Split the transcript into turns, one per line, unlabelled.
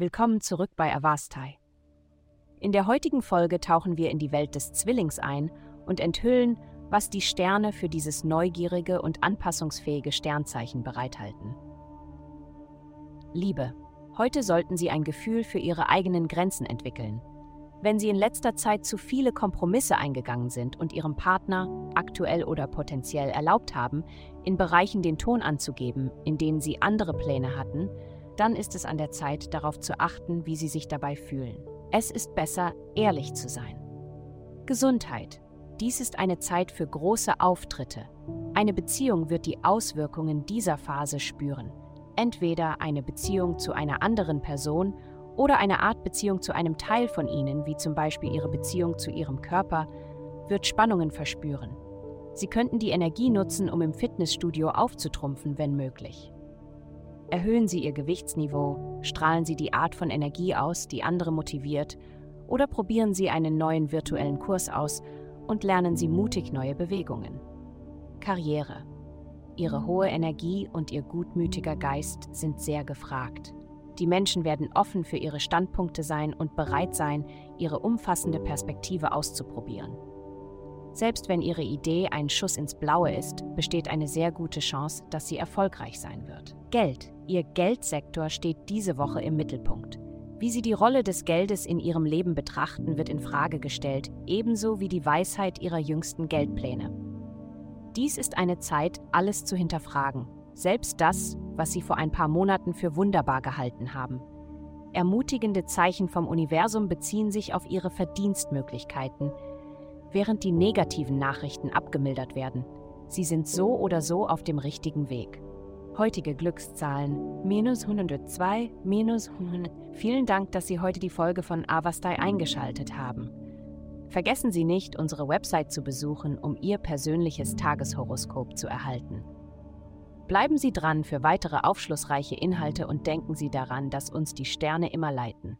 Willkommen zurück bei Avastai. In der heutigen Folge tauchen wir in die Welt des Zwillings ein und enthüllen, was die Sterne für dieses neugierige und anpassungsfähige Sternzeichen bereithalten. Liebe. Heute sollten Sie ein Gefühl für Ihre eigenen Grenzen entwickeln. Wenn Sie in letzter Zeit zu viele Kompromisse eingegangen sind und Ihrem Partner, aktuell oder potenziell, erlaubt haben, in Bereichen den Ton anzugeben, in denen Sie andere Pläne hatten, dann ist es an der Zeit, darauf zu achten, wie Sie sich dabei fühlen. Es ist besser, ehrlich zu sein. Gesundheit. Dies ist eine Zeit für große Auftritte. Eine Beziehung wird die Auswirkungen dieser Phase spüren. Entweder eine Beziehung zu einer anderen Person oder eine Art Beziehung zu einem Teil von ihnen, wie zum Beispiel ihre Beziehung zu ihrem Körper, wird Spannungen verspüren. Sie könnten die Energie nutzen, um im Fitnessstudio aufzutrumpfen, wenn möglich. Erhöhen Sie Ihr Gewichtsniveau, strahlen Sie die Art von Energie aus, die andere motiviert, oder probieren Sie einen neuen virtuellen Kurs aus und lernen Sie mutig neue Bewegungen. Karriere. Ihre hohe Energie und Ihr gutmütiger Geist sind sehr gefragt. Die Menschen werden offen für ihre Standpunkte sein und bereit sein, ihre umfassende Perspektive auszuprobieren. Selbst wenn Ihre Idee ein Schuss ins Blaue ist, besteht eine sehr gute Chance, dass sie erfolgreich sein wird. Geld. Ihr Geldsektor steht diese Woche im Mittelpunkt. Wie Sie die Rolle des Geldes in Ihrem Leben betrachten, wird in Frage gestellt, ebenso wie die Weisheit Ihrer jüngsten Geldpläne. Dies ist eine Zeit, alles zu hinterfragen, selbst das, was Sie vor ein paar Monaten für wunderbar gehalten haben. Ermutigende Zeichen vom Universum beziehen sich auf Ihre Verdienstmöglichkeiten, während die negativen Nachrichten abgemildert werden. Sie sind so oder so auf dem richtigen Weg. Heutige Glückszahlen minus 102, minus 100. Vielen Dank, dass Sie heute die Folge von Avastai eingeschaltet haben. Vergessen Sie nicht, unsere Website zu besuchen, um Ihr persönliches Tageshoroskop zu erhalten. Bleiben Sie dran für weitere aufschlussreiche Inhalte und denken Sie daran, dass uns die Sterne immer leiten.